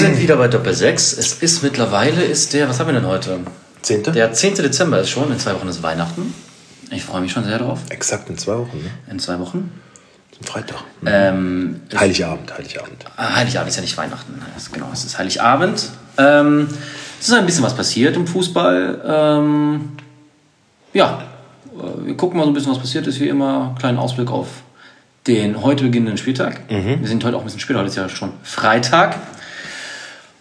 wir sind wieder bei Doppel 6. Es ist mittlerweile, ist der, was haben wir denn heute? Zehnte? Der 10. Dezember ist schon, in zwei Wochen ist Weihnachten. Ich freue mich schon sehr drauf. Exakt in zwei Wochen, ne? In zwei Wochen. Zum Freitag. Ähm, Heiligabend, Heiligabend. Ah, Heiligabend ist ja nicht Weihnachten. Genau, es ist Heiligabend. Ähm, es ist ein bisschen was passiert im Fußball. Ähm, ja, äh, wir gucken mal so ein bisschen, was passiert ist. Wie immer, kleinen Ausblick auf den heute beginnenden Spieltag. Wir sind heute auch ein bisschen später, heute ist ja schon Freitag.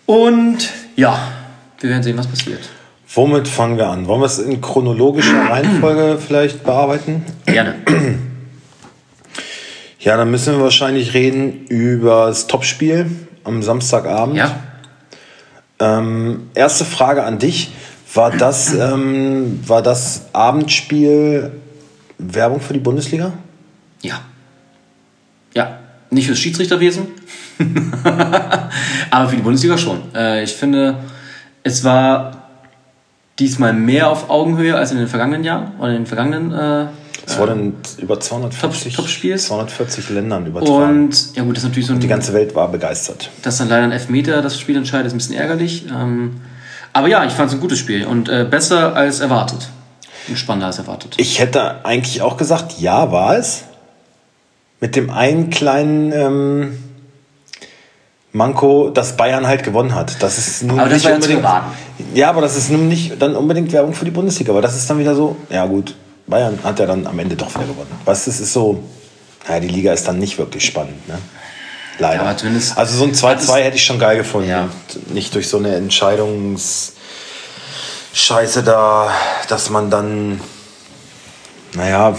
Und ja, wir werden sehen, was passiert. Womit fangen wir an? Wollen wir es in chronologischer Reihenfolge vielleicht bearbeiten? Gerne. Ja, dann müssen wir wahrscheinlich reden über das Topspiel am Samstagabend. Ja. Ähm, erste Frage an dich. War das, ähm, war das Abendspiel Werbung für die Bundesliga? Ja. Ja, nicht fürs Schiedsrichterwesen, aber für die Bundesliga schon. Äh, ich finde, es war diesmal mehr auf Augenhöhe als in den vergangenen Jahren oder in den vergangenen. Äh, Es wurde in über 240, Top- Topspiels. 240 Ländern übertragen. und ja gut, das ist natürlich so ein, die ganze Welt war begeistert. dass dann leider ein Elfmeter das Spiel entscheidet, ist ein bisschen ärgerlich. Ähm, aber ja, ich fand es ein gutes Spiel und äh, besser als erwartet. Und spannender als erwartet. Ich hätte eigentlich auch gesagt, ja, war es. Mit dem einen kleinen ähm, Manko, dass Bayern halt gewonnen hat. Das ist nun Aber das nicht war ja zu unbedingt. Ja, aber das ist nun nicht dann unbedingt Werbung für die Bundesliga. Aber das ist dann wieder so, ja gut, Bayern hat ja dann am Ende doch wieder gewonnen. Was das ist so, naja, die Liga ist dann nicht wirklich spannend, ne? Leider. Ja, also so ein 2-2 hätte ich schon geil gefunden. Ja. Nicht durch so eine Entscheidungs. Scheiße da, dass man dann, naja,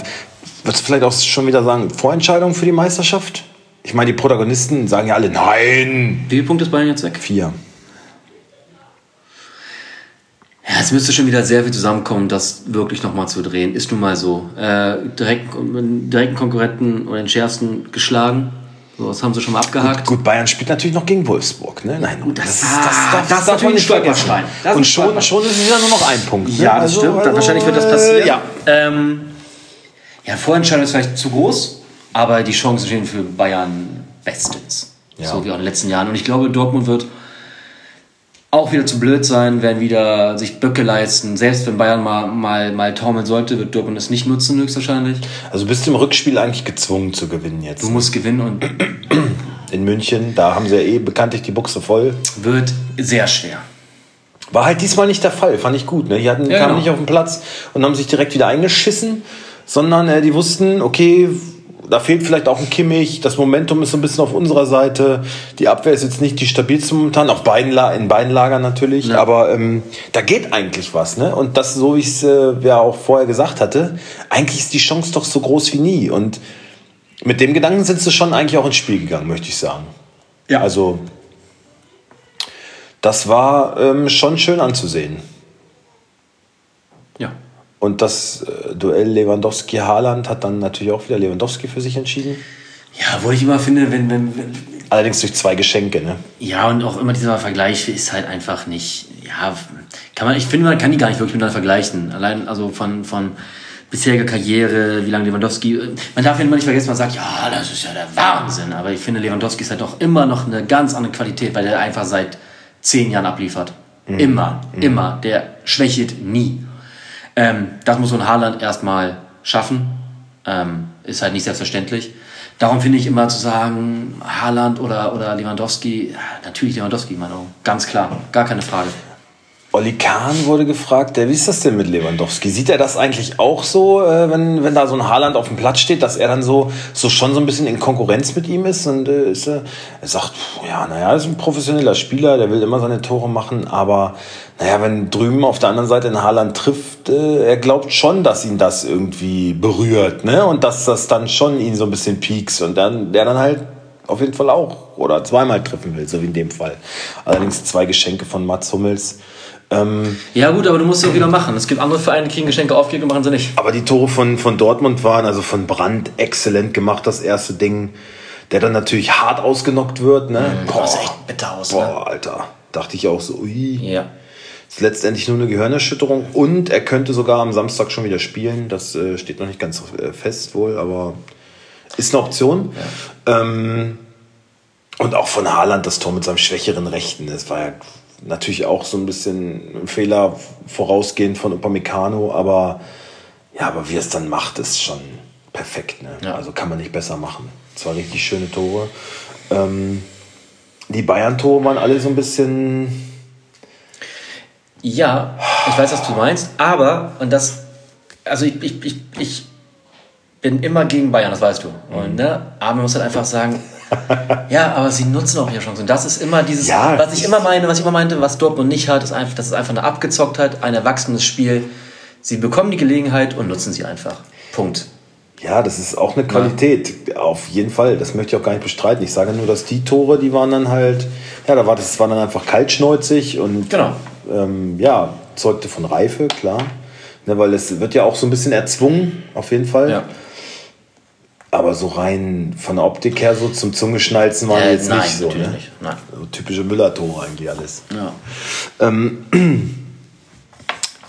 würdest du vielleicht auch schon wieder sagen, Vorentscheidung für die Meisterschaft? Ich meine, die Protagonisten sagen ja alle, nein, Wie viele Punkte ist Bayern jetzt weg? vier. Ja, es müsste schon wieder sehr viel zusammenkommen, das wirklich nochmal zu drehen. Ist nun mal so. Äh, direkt, direkten Konkurrenten oder den schärfsten geschlagen. So, das haben sie schon mal abgehakt. Gut, Bayern spielt natürlich noch gegen Wolfsburg, ne? Nein, das- ist, ah, das ist natürlich ein. Stolperstein. Das Und schon, schon ist es ja nur noch ein Punkt. Ne? Ja, das stimmt. Dann wahrscheinlich wird das passieren. Ja. Ähm, ja, Vorentscheidung ist vielleicht zu groß, aber die Chancen stehen für Bayern bestens. Ja. So wie auch in den letzten Jahren. Und ich glaube, Dortmund wird auch wieder zu blöd sein, werden wieder sich Böcke leisten. Selbst wenn Bayern mal, mal, mal taumeln sollte, wird Dortmund es nicht nutzen, höchstwahrscheinlich. Also bist du im Rückspiel eigentlich gezwungen zu gewinnen jetzt. Du musst gewinnen und In München, da haben sie ja eh bekanntlich die Buchse voll. wird sehr schwer. War halt diesmal nicht der Fall, fand ich gut. Ne? Die hatten, Ja, kamen genau. nicht auf den Platz und haben sich direkt wieder eingeschissen, sondern äh, die wussten, okay, da fehlt vielleicht auch ein Kimmich, das Momentum ist so ein bisschen auf unserer Seite. Die Abwehr ist jetzt nicht die stabilste momentan, auf beiden in beiden Lagern natürlich, Ja. aber ähm, da geht eigentlich was. Ne? Und das, so wie ich es äh, ja auch vorher gesagt hatte, eigentlich ist die Chance doch so groß wie nie. Und mit dem Gedanken sind sie schon eigentlich auch ins Spiel gegangen, möchte ich sagen. Ja. Also, das war ähm, schon schön anzusehen. Und das äh, Duell Lewandowski-Haaland hat dann natürlich auch wieder Lewandowski für sich entschieden. Ja, wo ich immer finde, wenn, wenn, wenn Allerdings durch zwei Geschenke, ne? Ja, und auch immer dieser Vergleich ist halt einfach nicht, ja, kann man, ich finde, man kann die gar nicht wirklich miteinander vergleichen. Allein, also von, von bisheriger Karriere, wie lange Lewandowski, man darf ja immer nicht vergessen, man sagt, ja, das ist ja der Wahnsinn, aber ich finde, Lewandowski ist halt doch immer noch eine ganz andere Qualität, weil der einfach seit zehn Jahren abliefert. Immer, immer. Der schwächelt nie. Ähm, das muss so ein Haaland erstmal schaffen. Ähm, ist halt nicht selbstverständlich. Darum finde ich immer zu sagen, Haaland oder, oder Lewandowski, natürlich Lewandowski, Manu. Ganz klar, gar keine Frage. Olli Kahn wurde gefragt, wie ist das denn mit Lewandowski? Sieht er das eigentlich auch so, äh, wenn, wenn da so ein Haaland auf dem Platz steht, dass er dann so, so schon so ein bisschen in Konkurrenz mit ihm ist? Und äh, ist, äh, er sagt, ja, naja, er ist ein professioneller Spieler, der will immer seine Tore machen, aber naja, wenn drüben auf der anderen Seite ein Haaland trifft, äh, er glaubt schon, dass ihn das irgendwie berührt, ne? Und dass das dann schon ihn so ein bisschen piekst und dann der dann halt auf jeden Fall auch oder zweimal treffen will, so wie in dem Fall. Allerdings zwei Geschenke von Mats Hummels. Ähm, Ja gut, aber du musst es auch wieder machen. Es gibt andere Vereine, die kriegen Geschenke aufgegeben und machen sie nicht. aber die Tore von, von Dortmund waren, also von Brandt, exzellent gemacht, das erste Ding. Der dann natürlich hart ausgenockt wird. Ne? Das sah echt bitter aus, ne? boah, Alter. Dachte ich auch so, ui. Ja. Ist letztendlich nur eine Gehirnerschütterung und er könnte sogar am Samstag schon wieder spielen. Das äh, steht noch nicht ganz äh, fest wohl, aber ist eine Option. Ähm, Und auch von Haaland das Tor mit seinem schwächeren Rechten. Das war ja natürlich auch so ein bisschen ein Fehler vorausgehend von Upamecano, aber ja, aber wie er es dann macht, ist schon perfekt. Ne? Ja. Also kann man nicht besser machen. Zwar richtig schöne Tore. Ähm, die Bayern-Tore waren alle so ein bisschen. Ja, ich weiß, was du meinst, aber, und das, also ich, ich, ich, ich bin immer gegen Bayern, das weißt du. Und, ne? Aber man muss halt einfach sagen, ja, aber sie nutzen auch ihre Chancen. Und das ist immer dieses, Ja, was ich immer meine, was ich immer meinte, was Dortmund nicht hat, ist einfach, das ist einfach eine Abgezocktheit, ein erwachsenes Spiel. Sie bekommen die Gelegenheit und nutzen sie einfach. Punkt. Ja, das ist auch eine Qualität. Auf jeden Fall. Das möchte ich auch gar nicht bestreiten. Ich sage nur, dass die Tore, die waren dann halt, ja, da war das war dann einfach kaltschnäuzig und Genau. ähm, ja, zeugte von Reife, klar. Ne, weil es wird ja auch so ein bisschen erzwungen, auf jeden Fall. Ja. Aber so rein von der Optik her, so zum Zungeschnalzen waren die Äh, jetzt nein, nicht so. Ne? nicht. Nein. So typische Müller-Tore eigentlich alles. Ja.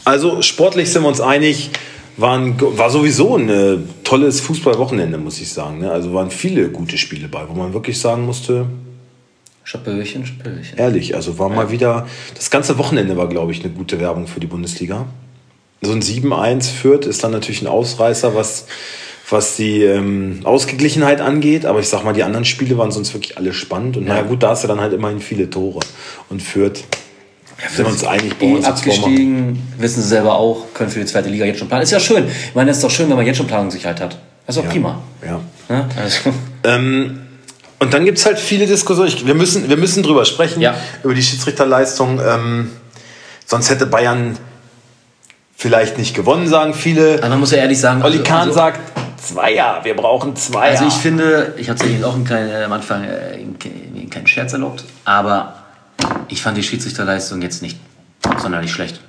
Also sportlich sind wir uns einig, waren, war sowieso ein äh, tolles Fußballwochenende, muss ich sagen. Ne? Also waren viele gute Spiele bei, wo man wirklich sagen musste, Schapöchen, Schapöchen. ehrlich, also war mal wieder, das ganze Wochenende war, glaube ich, eine gute Werbung für die Bundesliga. So ein 7-1 Fürth ist dann natürlich ein Ausreißer, was, was die ähm, Ausgeglichenheit angeht. Aber ich sag mal, die anderen Spiele waren sonst wirklich alle spannend. Und naja, gut, da hast du dann halt immerhin viele Tore. Und Fürth, sind wir uns wir Eh uns jetzt vormachen. abgestiegen, wissen sie selber auch, können für die zweite Liga jetzt schon planen. Ist ja schön. Ich meine, es ist doch schön, wenn man jetzt schon Planungssicherheit hat. Das ist doch prima. Ja. Ne? Also, Ähm, und dann gibt es halt viele Diskussionen. Ich, wir, müssen, wir müssen drüber sprechen, Ja. über die Schiedsrichterleistung. Ähm, sonst hätte Bayern vielleicht nicht gewonnen, sagen viele. aber man muss ja ehrlich sagen, Olli also- Kahn also, sagt, Zweier, wir brauchen Zweier. Also ich finde, ich habe es ja auch kleinen, äh, am Anfang äh, in, in keinen Scherz erlaubt, aber ich fand die Schiedsrichterleistung jetzt nicht sonderlich schlecht.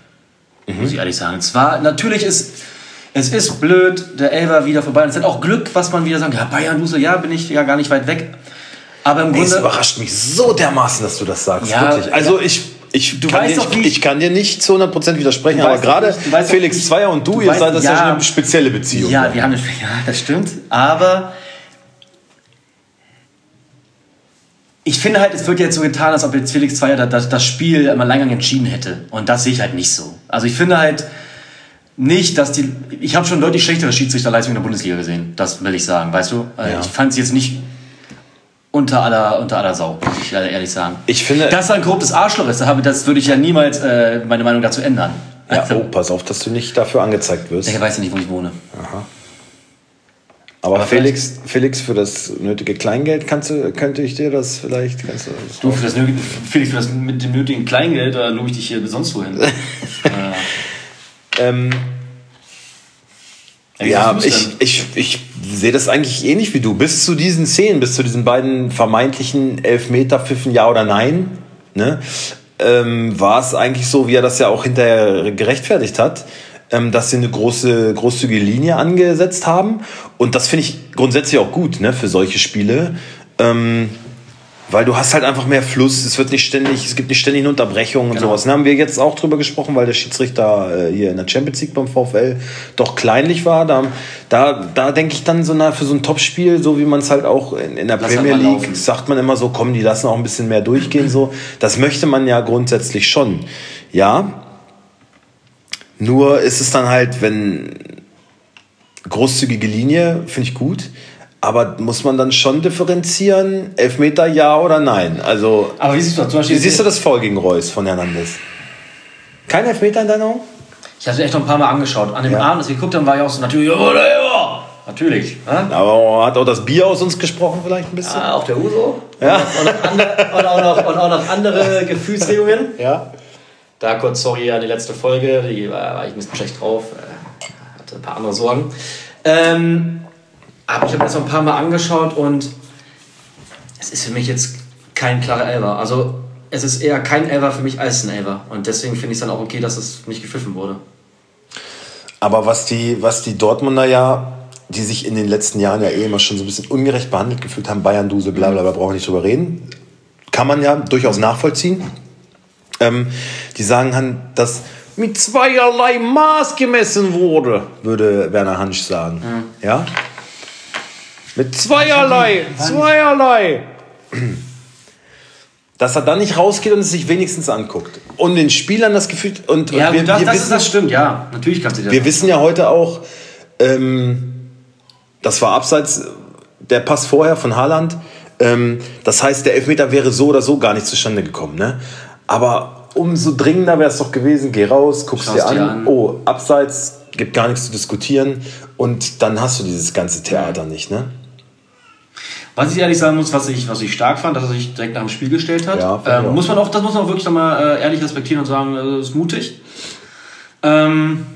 Muss ich ehrlich sagen. Es war, natürlich ist, es ist blöd, der Elfer wieder vorbei. Und es hat auch Glück, was man wieder sagt, ja, Bayern, Dusel, ja, bin ich ja gar nicht weit weg. Aber im Ey, es Grunde, überrascht mich so dermaßen, dass du das sagst. Ja, wirklich. Also ja. ich, ich, Du kann weißt dir, doch, ich, ich- ich kann dir nicht zu 100% widersprechen, aber gerade Felix ich- Zweier und du, du ihr weißt- seid das ja, ja. schon eine spezielle Beziehung. ja, wir haben eine, ja, das stimmt, aber ich finde halt, es wird jetzt so getan, als ob jetzt Felix Zweier das, das, Spiel im Alleingang entschieden hätte. Und das sehe ich halt nicht so. Also ich finde halt nicht, dass die. Ich habe schon deutlich schlechtere Schiedsrichterleistungen in der Bundesliga gesehen. Das will ich sagen, weißt du? Äh, Ja. Ich fand es jetzt nicht unter aller, unter aller Sau, muss ich ehrlich sagen. Ich finde- Dass er ein korruptes Arschloch ist, das würde ich ja niemals äh, meine Meinung dazu ändern. Ja, Also, oh, pass auf, dass du nicht dafür angezeigt wirst. Der weiß ja nicht, wo ich wohne. Aber, Aber Felix, Felix, für das nötige Kleingeld kannst du, könnte ich dir das vielleicht. Kannst du das Du, für das, nötige- Felix, für das mit dem nötigen Kleingeld, da lobe ich dich hier sonst wohin. äh, ähm, ja, ich, ich, ich sehe das eigentlich ähnlich wie du. Bis zu diesen Szenen, bis zu diesen beiden vermeintlichen Elfmeter, Pfiffen, ja oder nein, ne, ähm, war es eigentlich so, wie er das ja auch hinterher gerechtfertigt hat, ähm, dass sie eine große, großzügige Linie angesetzt haben. Und das finde ich grundsätzlich auch gut ne, für solche Spiele. Ähm, weil du hast halt einfach mehr Fluss, es wird nicht ständig, es gibt nicht ständig eine Unterbrechung und Genau. sowas. Da haben wir jetzt auch drüber gesprochen, weil der Schiedsrichter äh, hier in der Champions League beim VfL doch kleinlich war. Da, da, da denke ich dann so na, für so ein Topspiel, so wie man es halt auch in, in der Lass halt Premier League, laufen. sagt man immer so, komm, die lassen auch ein bisschen mehr durchgehen. So, das möchte man ja grundsätzlich schon. Ja. Nur ist es dann halt, wenn großzügige Linie, finde ich gut. Aber muss man dann schon differenzieren, Elfmeter ja oder nein? Also, Aber wie siehst du das? Zum wie Beispiel, siehst du das Foul gegen Reus von Hernandez? Kein Elfmeter in deiner Augen? Ich hatte echt noch ein paar Mal angeschaut. An dem Ja. Abend, als wir geguckt haben, war ich auch so natürlich. Natürlich. Ja? Aber hat auch das Bier aus uns gesprochen vielleicht ein bisschen? Ah, auch der Uso. Ja. Und, noch andere, und, auch noch, und auch noch andere Gefühlsregungen. Ja. Da kurz sorry an die letzte Folge, die war, war ich ein bisschen schlecht drauf, äh, hatte ein paar andere Sorgen. Ähm, aber ich habe mir das noch ein paar Mal angeschaut und es ist für mich jetzt kein klarer Elfer. Also es ist eher kein Elfer für mich als ein Elfer. Und deswegen finde ich es dann auch okay, dass es nicht gepfiffen wurde. Aber was die, was die Dortmunder ja, die sich in den letzten Jahren ja eh immer schon so ein bisschen ungerecht behandelt gefühlt haben, Bayern, Dusel, bla bla bla, brauchen wir nicht drüber reden. Kann man ja durchaus nachvollziehen. Ähm, die sagen dann, dass mit zweierlei Maß gemessen wurde, würde Werner Hansch sagen. Ja? Mit zweierlei, zweierlei. dass er dann nicht rausgeht und es sich wenigstens anguckt. Und den Spielern das Gefühl. Und, Ja, und wir, das, wir das, wissen, ist, das stimmt, ja. Natürlich kannst du dir wir das. wissen ja heute auch, ähm, das war abseits der Pass vorher von Haaland. Ähm, das heißt, der Elfmeter wäre so oder so gar nicht zustande gekommen. Ne? Aber umso dringender wäre es doch gewesen, geh raus, guckst dir an, dir an. oh, abseits, gibt gar nichts zu diskutieren und dann hast du dieses ganze Theater nicht. Ne? Was ich ehrlich sagen muss, was ich, was ich stark fand, dass er sich direkt nach dem Spiel gestellt hat. Ja, ähm, muss man auch, das muss man auch wirklich mal äh, ehrlich respektieren und sagen, äh, das ist mutig. Ähm,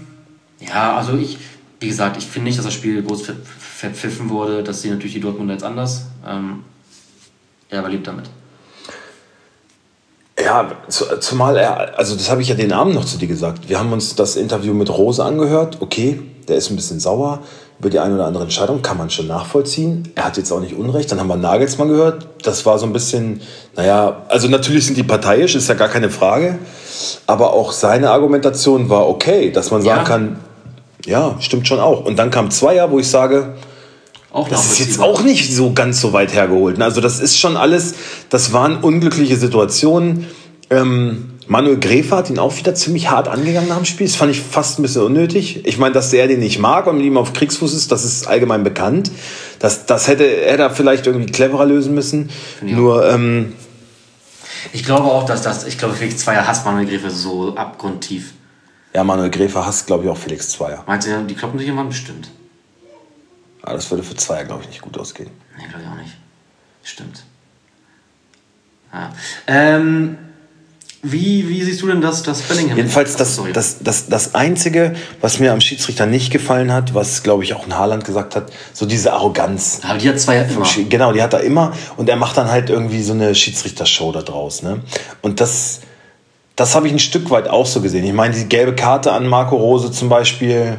ja, also ich, wie gesagt, ich finde nicht, dass das Spiel groß ver verpfiffen wurde. Das sehen natürlich die Dortmunder jetzt anders. Ähm, er aber lebt damit. Ja, zu, zumal er, also das habe ich ja den Abend noch zu dir gesagt. Wir haben uns das Interview mit Rose angehört. Okay, der ist ein bisschen sauer über die eine oder andere Entscheidung, kann man schon nachvollziehen. Er hat jetzt auch nicht Unrecht. Dann haben wir Nagelsmann gehört. Das war so ein bisschen, naja, also natürlich sind die parteiisch, ist ja gar keine Frage. Aber auch seine Argumentation war okay, dass man sagen Ja. kann, ja, stimmt schon auch. Und dann kam Zweier, wo ich sage, Auch das ist jetzt auch nicht so ganz so weit hergeholt. Also das ist schon alles, das waren unglückliche Situationen. Ähm, Manuel Gräfer hat ihn auch wieder ziemlich hart angegangen nach dem Spiel. Das fand ich fast ein bisschen unnötig. Ich meine, dass er den nicht mag und mit ihm auf Kriegsfuß ist, das ist allgemein bekannt. Das, das hätte er da vielleicht irgendwie cleverer lösen müssen. ich Nur, ähm, Ich glaube auch, dass das, ich glaube, Felix Zweier hasst Manuel Gräfe so abgrundtief. ja, Manuel Gräfer hasst, glaube ich, auch Felix Zweier. Meinst du, die kloppen sich irgendwann bestimmt? Aber das würde für Zweier, glaube ich, nicht gut ausgehen. Nee, glaube ich auch nicht. Stimmt. Ja. Ähm, wie, wie siehst du denn das, das Bellingham? Jedenfalls das, Sorry. das, das, das Einzige, was mir am Schiedsrichter nicht gefallen hat, was, glaube ich, auch ein Haaland gesagt hat, so diese Arroganz. Aber die hat zwei ja immer. Genau, die hat er immer und er macht dann halt irgendwie so eine Schiedsrichtershow da draus. Ne? Und das, das habe ich ein Stück weit auch so gesehen. Ich meine, die gelbe Karte an Marco Rose zum Beispiel,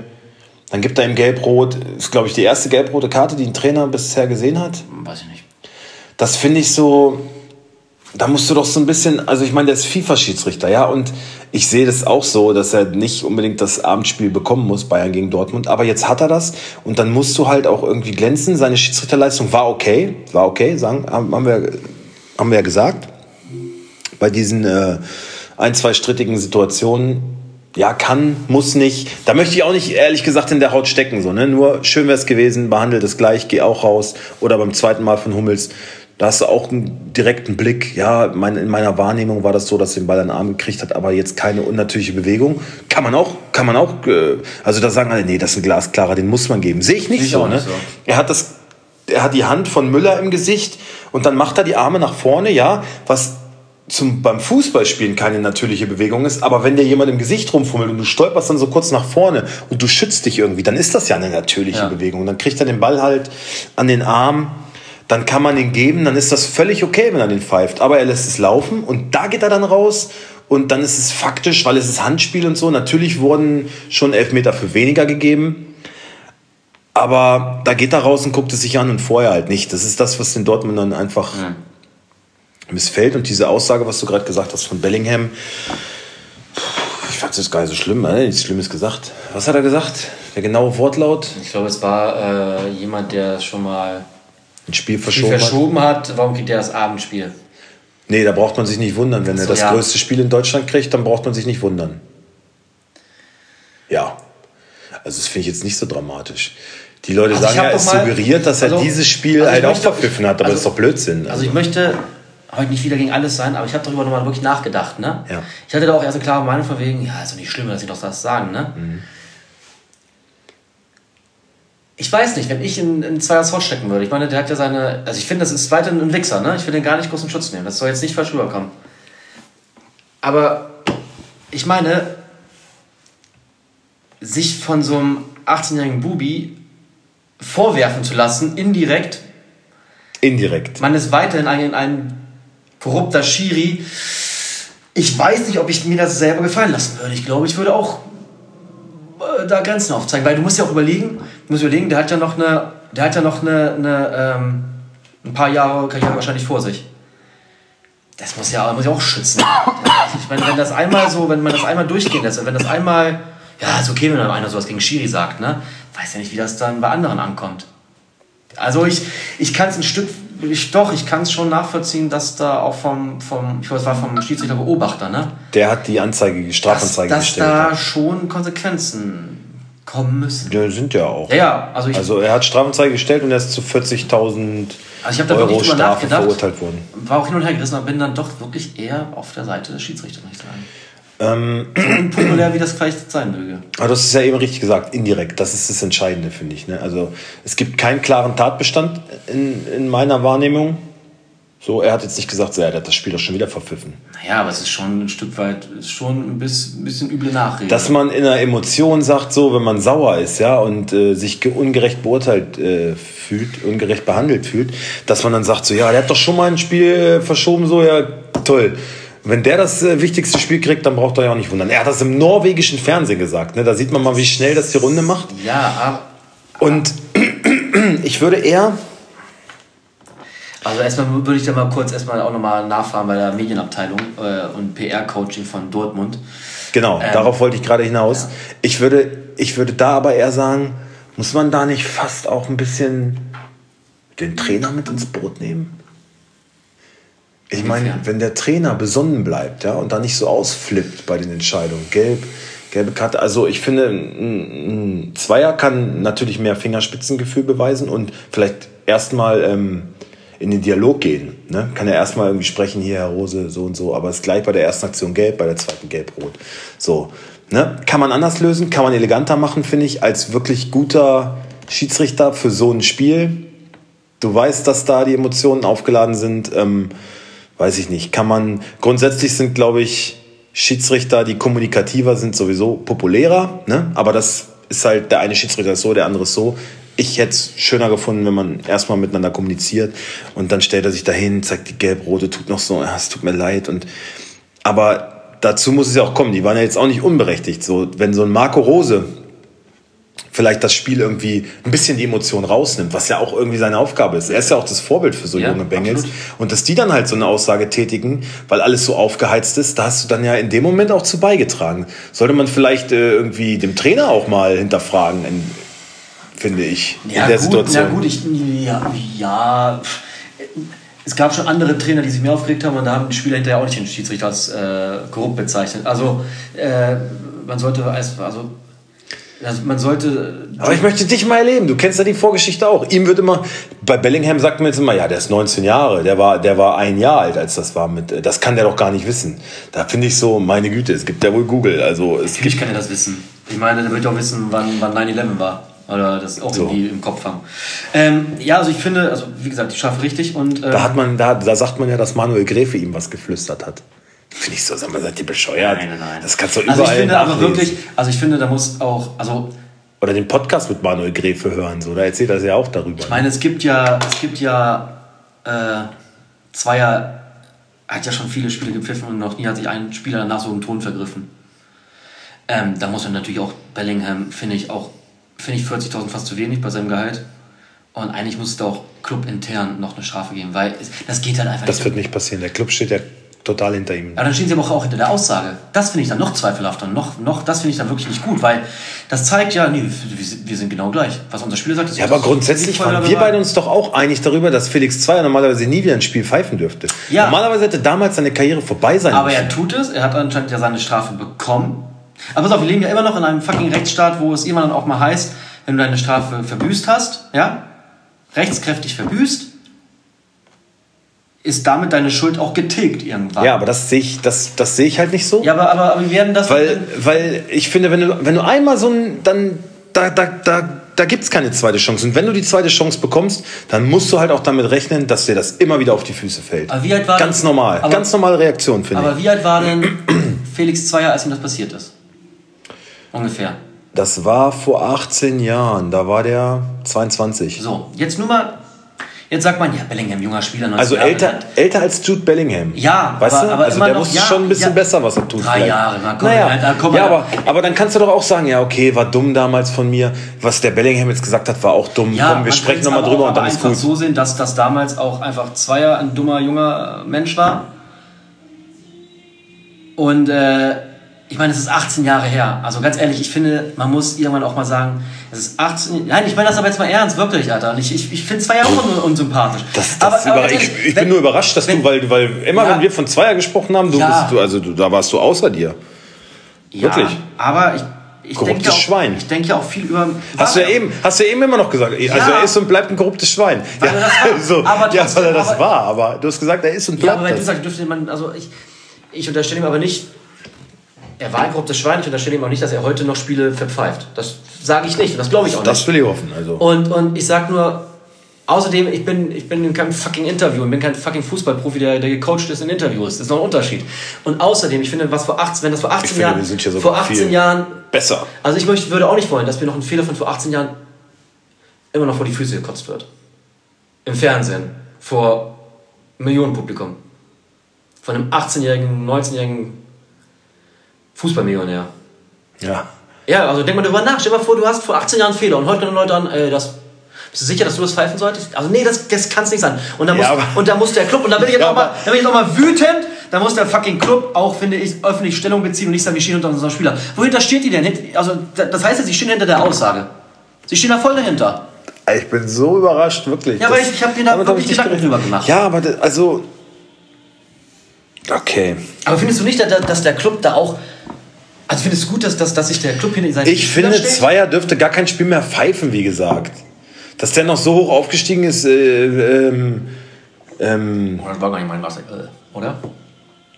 dann gibt er ihm gelb-rot, ist glaube ich die erste gelb-rote Karte, die ein Trainer bisher gesehen hat. Weiß ich nicht. Das finde ich so, da musst du doch so ein bisschen, also ich meine, der ist FIFA-Schiedsrichter, ja, und ich sehe das auch so, dass er nicht unbedingt das Abendspiel bekommen muss, Bayern gegen Dortmund, aber jetzt hat er das und dann musst du halt auch irgendwie glänzen. Seine Schiedsrichterleistung war okay, war okay, sagen, haben wir, haben wir ja gesagt. Bei diesen äh, ein, zwei strittigen Situationen, ja, kann, muss nicht. Da möchte ich auch nicht, ehrlich gesagt, in der Haut stecken. So, ne? Nur schön wäre es gewesen, behandelt es gleich, geh auch raus. Oder beim zweiten Mal von Hummels, da hast du auch einen direkten Blick. Ja, mein, in meiner Wahrnehmung war das so, dass er den Ball an den Arm gekriegt hat, aber jetzt keine unnatürliche Bewegung. Kann man auch, kann man auch, äh, also da sagen alle, nee, das ist ein glasklarer, den muss man geben. Sehe ich nicht ich so, ne? nicht so. Er hat das, er hat die Hand von Müller im Gesicht und dann macht er die Arme nach vorne, ja, was zum, beim Fußballspielen keine natürliche Bewegung ist, aber wenn dir jemand im Gesicht rumfummelt und du stolperst dann so kurz nach vorne und du schützt dich irgendwie, dann ist das ja eine natürliche Ja. Bewegung. Und dann kriegt er den Ball halt an den Arm, dann kann man ihn geben, dann ist das völlig okay, wenn er den pfeift. Aber er lässt es laufen und da geht er dann raus und dann ist es faktisch, weil es ist Handspiel und so. Natürlich wurden schon Elfmeter für weniger gegeben. Aber da geht er raus und guckt es sich an und vorher halt nicht. Das ist das, was den Dortmundern einfach missfällt. Und diese Aussage, was du gerade gesagt hast von Bellingham, ich fand es gar nicht so schlimm, ne? nichts Schlimmes gesagt. Was hat er gesagt? Der genaue Wortlaut? Ich glaube, es war äh, jemand, der schon mal Ein Spiel viel verschoben, hat? verschoben hat. Warum kriegt er das Abendspiel? Nee, da braucht man sich nicht wundern. Wenn er So, das ja. größte Spiel in Deutschland kriegt, dann braucht man sich nicht wundern. Ja. Also das finde ich jetzt nicht so dramatisch. Die Leute Also sagen ja, es mal- suggeriert, dass er also- dieses Spiel also halt auch möchte- verpfiffen hat, aber also- das ist doch Blödsinn. Also ich möchte heute nicht wieder gegen alles sein, aber ich habe darüber nochmal wirklich nachgedacht. Ne? Ja. Ich hatte da auch erst eine klare Meinung von wegen, ja, ist doch nicht schlimm, dass sie doch das sagen. Ne? Mhm. Ich weiß nicht, wenn ich in, in Zweiers Haut stecken würde. Ich meine, der hat ja seine. Also ich finde, das ist weiterhin ein Wichser. Ne? Ich will den gar nicht groß in Schutz nehmen. Das soll jetzt nicht falsch rüberkommen. Aber ich meine, sich von so einem 18-jährigen Bubi vorwerfen zu lassen, indirekt, Indirekt. man ist weiterhin ein, ein korrupter Schiri. Ich weiß nicht, ob ich mir das selber gefallen lassen würde. Ich glaube, ich würde auch äh, da Grenzen aufzeigen, weil du musst ja auch überlegen, du musst überlegen, der hat ja noch eine, der hat ja noch eine, eine ähm, ein paar Jahre Karriere wahrscheinlich vor sich. Das muss ja, muss ja auch schützen. Ich meine, wenn das einmal so, wenn man das einmal durchgehen lässt, wenn das einmal, ja, ist okay, wenn dann einer sowas gegen Schiri sagt, ne? Weiß ja nicht, wie das dann bei anderen ankommt. Also ich, ich kann es ein Stück ich, doch, ich kann es schon nachvollziehen, dass da auch vom, vom ich weiß, war vom Schiedsrichter Beobachter, ne? Der hat die Anzeige, die Strafanzeige dass, dass gestellt. da schon Konsequenzen kommen müssen. Ja, sind ja auch. Ja, ja, also ich, Also er hat Strafanzeige gestellt und er ist zu 40.000 Also Euro Strafe verurteilt worden. War auch hin und her gerissen, aber bin dann doch wirklich eher auf der Seite des Schiedsrichters, muss ich sagen. Ähm, So unpopulär, wie das vielleicht sein möge. aber das ist ja eben richtig gesagt, indirekt. Das ist das Entscheidende, finde ich. Ne? Also es gibt keinen klaren Tatbestand in, in meiner Wahrnehmung. So, er hat jetzt nicht gesagt, so, er hat das Spiel doch schon wieder verpfiffen. Naja, aber es ist schon ein Stück weit, ist schon ein bisschen, üble Nachrede. Dass man in einer Emotion sagt, so, wenn man sauer ist, ja, und äh, sich ge- ungerecht beurteilt äh, fühlt, ungerecht behandelt fühlt, dass man dann sagt, so, ja, der hat doch schon mal ein Spiel äh, verschoben, so, ja, toll. Wenn der das äh, wichtigste Spiel kriegt, dann braucht er ja auch nicht wundern. Er hat das im norwegischen Fernsehen gesagt, ne? Da sieht man mal, wie schnell das die Runde macht. ja, aber, Und ich würde eher, also erstmal würde ich da mal kurz erstmal auch nochmal nachfragen bei der Medienabteilung äh, und PR-Coaching von Dortmund. genau, darauf wollte ich gerade hinaus. Ich würde, ich würde da aber eher sagen, muss man da nicht fast auch ein bisschen den Trainer mit ins Boot nehmen? Ich meine, wenn der Trainer besonnen bleibt, ja, und da nicht so ausflippt bei den Entscheidungen, gelb, gelbe Karte, also ich finde, ein, ein Zweier kann natürlich mehr Fingerspitzengefühl beweisen und vielleicht erstmal ähm, in den Dialog gehen. Ne? Kann er erstmal irgendwie sprechen, hier, Herr Rose, so und so, aber es ist gleich bei der ersten Aktion gelb, bei der zweiten gelb-rot. So. Ne? Kann man anders lösen, kann man eleganter machen, finde ich, als wirklich guter Schiedsrichter für so ein Spiel. Du weißt, dass da die Emotionen aufgeladen sind. Ähm, weiß ich nicht. Kann man. Grundsätzlich sind, glaube ich, Schiedsrichter, die kommunikativer sind, sowieso populärer. Ne? Aber das ist halt, der eine Schiedsrichter ist so, der andere ist so. Ich hätte es schöner gefunden, wenn man erstmal miteinander kommuniziert und dann stellt er sich dahin, zeigt die gelb-rote, tut noch so, ja, es tut mir leid. Und, aber dazu muss es ja auch kommen. Die waren ja jetzt auch nicht unberechtigt. So, wenn so ein Marco Rose vielleicht das Spiel irgendwie ein bisschen die Emotion rausnimmt, was ja auch irgendwie seine Aufgabe ist. Er ist ja auch das Vorbild für so Ja, junge Bengals. absolut. Und dass die dann halt so eine Aussage tätigen, weil alles so aufgeheizt ist, da hast du dann ja in dem Moment auch zu beigetragen. Sollte man vielleicht äh, irgendwie dem Trainer auch mal hinterfragen, in, finde ich, Ja, in der gut, Situation. Ja, gut, ich, ja, ja. Es gab schon andere Trainer, die sich mehr aufgeregt haben und da haben die Spieler hinterher auch nicht den Schiedsrichter als äh, korrupt bezeichnet. Also, äh, man sollte, als- also, also man sollte. Aber ich möchte dich mal erleben. Du kennst ja die Vorgeschichte auch. Ihm wird immer, bei Bellingham sagt man jetzt immer, ja, der ist 19 Jahre. Der war, der war ein Jahr alt, als das war mit, das kann der doch gar nicht wissen. Da finde ich so, meine Güte, es gibt ja wohl Google. Also, es Natürlich gibt, kann er das wissen. Ich meine, der wird auch wissen, wann, wann 9-11 war. Oder das auch So. irgendwie im Kopf haben. Ähm, ja, also ich finde, also wie gesagt, ich schaffe richtig und. Ähm, da hat man, da, da sagt man ja, dass Manuel Gräfe ihm was geflüstert hat. Finde ich so, sag mal, seid ihr bescheuert? Nein, nein, nein. Das kannst du überall Also ich finde aber nachlesen. wirklich, also ich finde, da muss auch, also Oder den Podcast mit Manuel Gräfe hören, so, da erzählt er ja auch darüber. Ich meine, es gibt ja, es gibt ja äh, Zweier hat ja schon viele Spiele gepfiffen und noch nie hat sich ein Spieler danach so im Ton vergriffen. Ähm, da muss man natürlich auch Bellingham, finde ich auch, finde ich 40.000 fast zu wenig bei seinem Gehalt. Und eigentlich muss es da auch clubintern noch eine Strafe geben, weil es, das geht halt einfach das nicht. wird nicht passieren. Der Club steht ja total hinter ihm. Aber dann stehen sie aber auch hinter der Aussage. Das finde ich dann noch zweifelhafter. und Noch, noch, das finde ich dann wirklich nicht gut, weil das zeigt ja, nee, wir, sind- wir sind genau gleich. Was unser Spieler sagt, ist Ja, aber grundsätzlich waren wir beide uns doch auch einig darüber, dass Felix Zweier normalerweise nie wieder ein Spiel pfeifen dürfte. Ja. Normalerweise hätte damals seine Karriere vorbei sein Aber müssen. er tut es, er hat anscheinend ja seine Strafe bekommen. Aber pass auf, wir leben ja immer noch in einem fucking Rechtsstaat, wo es irgendwann dann auch mal heißt, wenn du deine Strafe verbüßt hast, ja, rechtskräftig verbüßt, ist damit deine Schuld auch getilgt irgendwann. Ja, aber das sehe ich, das, das sehe ich halt nicht so. Ja, aber, aber, aber wir werden das... Weil, weil ich finde, wenn du, wenn du einmal so ein, dann, da, da, da, da gibt es keine zweite Chance. Und wenn du die zweite Chance bekommst, dann musst du halt auch damit rechnen, dass dir das immer wieder auf die Füße fällt. Aber wie alt war Ganz denn- normal. aber- Ganz normale Reaktion, finde aber ich. wie alt war denn Felix Zweier, als ihm das passiert ist? Ungefähr. Das war vor 18 Jahren. Da war der 22. So, jetzt nur mal... Jetzt sagt man, ja, Bellingham, junger Spieler, 19 Also Jahre älter, alt. älter als Jude Bellingham. Ja, weißt aber- du? aber also der noch- wusste ja, schon ein bisschen ja. besser, was er tut. Drei vielleicht. Jahre, na, komm, naja, da kommen ja, wir- aber, aber dann kannst du doch auch sagen, ja, okay, war dumm damals von mir. Was der Bellingham jetzt gesagt hat, war auch dumm. Komm, wir sprechen nochmal drüber auch und dann ist gut. so sehen, dass das damals auch einfach Zweier ein dummer, junger Mensch war. Und äh, ich meine, es ist 18 Jahre her. Also ganz ehrlich, ich finde, man muss irgendwann auch mal sagen, es ist 18. Nein, ich meine das aber jetzt mal ernst, wirklich, Alter. Und ich, ich, ich finde Zweier auch un unsympathisch. Das, das aber, aber ich, ich bin nur überrascht, dass wenn, du, weil, weil immer ja, wenn wir von Zweier gesprochen haben, du ja, bist, du, also du, da warst du außer dir. Ja, Wirklich. Aber ich, ich korruptes denke auch, Schwein. Ich denke ja auch viel über. Hast du ja eben, hast du ja eben immer noch gesagt. Also ja, er ist und bleibt ein korruptes Schwein. Ja, so, aber trotzdem, ja, weil er das aber, war. Aber du hast gesagt, er ist und bleibt. Ja, aber wenn das. du sagst, dürfte man, also ich, ich unterstelle ihm aber nicht, er war ein korruptes Schwein. Ich unterstelle ihm auch nicht, dass er heute noch Spiele verpfeift. Das sage ich nicht und das glaube ich auch nicht. Das will ich hoffen. Also. Und, und ich sage nur, außerdem, ich bin, ich bin in keinem fucking Interview und bin kein fucking Fußballprofi, der, der gecoacht ist in Interviews. Das ist noch ein Unterschied. Und außerdem, ich finde, was vor 18, wenn das vor 18 finde, Jahren, ja vor 18 Jahren besser. Also ich möchte, würde auch nicht wollen, dass mir noch ein Fehler von vor 18 Jahren immer noch vor die Füße gekotzt wird. Im Fernsehen, vor Millionenpublikum. Von einem 18-jährigen, 19-jährigen Fußballmillionär. Ja. Ja, also denk mal darüber nach. Stell dir mal vor, du hast vor 18 Jahren Fehler und heute können Leute an, äh, das. Bist du sicher, dass du das pfeifen solltest? Also nee, das, das kann es nicht sein. Und da, muss, ja, und da muss der Club, und da bin ich jetzt ja, auch mal, da bin ich jetzt auch mal wütend, da muss der fucking Club auch, finde ich, öffentlich Stellung beziehen und nicht sagen, wir stehen unter unseren Spieler. Wohinter steht die denn? Also das heißt ja, sie stehen hinter der Aussage. Sie stehen da voll dahinter. Ich bin so überrascht, wirklich. Ja, aber ich, ich habe dir da wirklich Gedanken drüber gemacht. Ja, aber das, also. Okay. Aber findest du nicht, dass der Club da auch also findest du gut, dass, dass, dass sich der Club hinter seinen Ich finde, steht? Zweier dürfte gar kein Spiel mehr pfeifen, wie gesagt. Dass der noch so hoch aufgestiegen ist. Äh, ähm, ähm, oder war gar nicht mein Wasser, äh, oder?